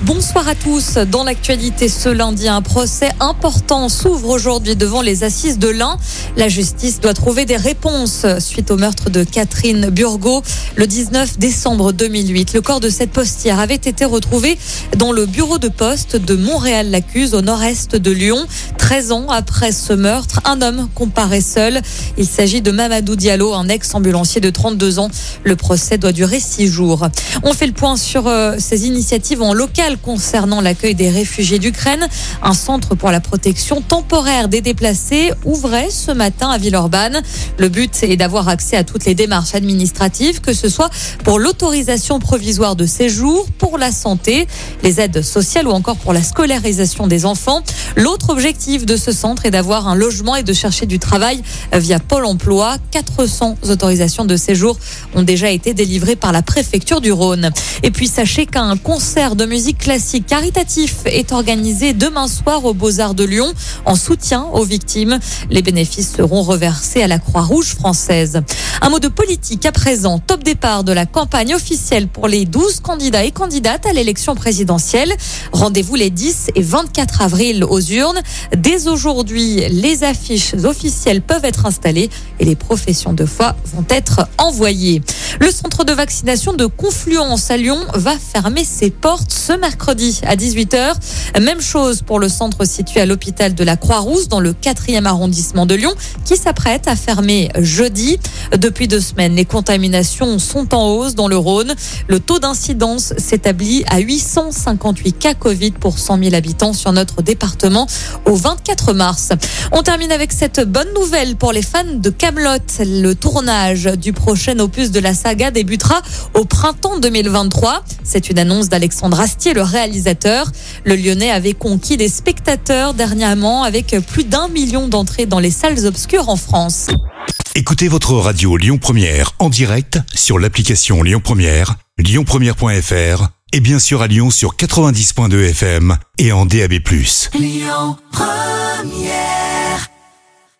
Bonsoir à tous. Dans l'actualité ce lundi, un procès important s'ouvre aujourd'hui devant les assises de l'Ain. La justice doit trouver des réponses suite au meurtre de Catherine Burgot le 19 décembre 2008. Le corps de cette postière avait été retrouvé dans le bureau de poste de Montréal-Lacuse au nord-est de Lyon. 13 ans après ce meurtre, un homme comparaît seul. Il s'agit de Mamadou Diallo, un ex-ambulancier de 32 ans. Le procès doit durer six jours. On fait le point sur euh, ces initiatives en local concernant l'accueil des réfugiés d'Ukraine. Un centre pour la protection temporaire des déplacés ouvrait ce matin à Villeurbanne. Le but est d'avoir accès à toutes les démarches administratives, que ce soit pour l'autorisation provisoire de séjour, pour la santé, les aides sociales ou encore pour la scolarisation des enfants. L'autre objectif de ce centre est d'avoir un logement et de chercher du travail via Pôle emploi. 400 autorisations de séjour ont déjà été délivrées par la préfecture du Rhône. Et puis sachez qu'un concert de musique classique caritatif est organisé demain soir aux Beaux-Arts de Lyon en soutien aux victimes. Les bénéfices seront reversés à la Croix-Rouge française. Un mot de politique à présent. Top départ de la campagne officielle pour les 12 candidats et candidates à l'élection présidentielle. Rendez-vous les 10 et 24 avril aux urnes. Dès aujourd'hui, les affiches officielles peuvent être installées et les professions de foi vont être envoyées. Le centre de vaccination de Confluence à Lyon va fermer ses portes ce mercredi à 18h. Même chose pour le centre situé à l'hôpital de la Croix-Rousse dans le 4e arrondissement de Lyon qui s'apprête à fermer jeudi. Depuis deux semaines, les contaminations sont en hausse dans le Rhône. Le taux d'incidence s'établit à 858 cas Covid pour 100 000 habitants sur notre département au 24 mars. On termine avec cette bonne nouvelle pour les fans de Camelot. Le tournage du prochain opus de la saga débutera au printemps 2023. C'est une annonce d'Alexandre Astier, le réalisateur. Le Lyonnais avait conquis des spectateurs dernièrement avec plus d'un million d'entrées dans les salles obscures en France. Écoutez votre radio Lyon Première en direct sur l'application Lyon Première, lyonpremière.fr et bien sûr à Lyon sur 90.2 FM et en DAB+. Lyon Première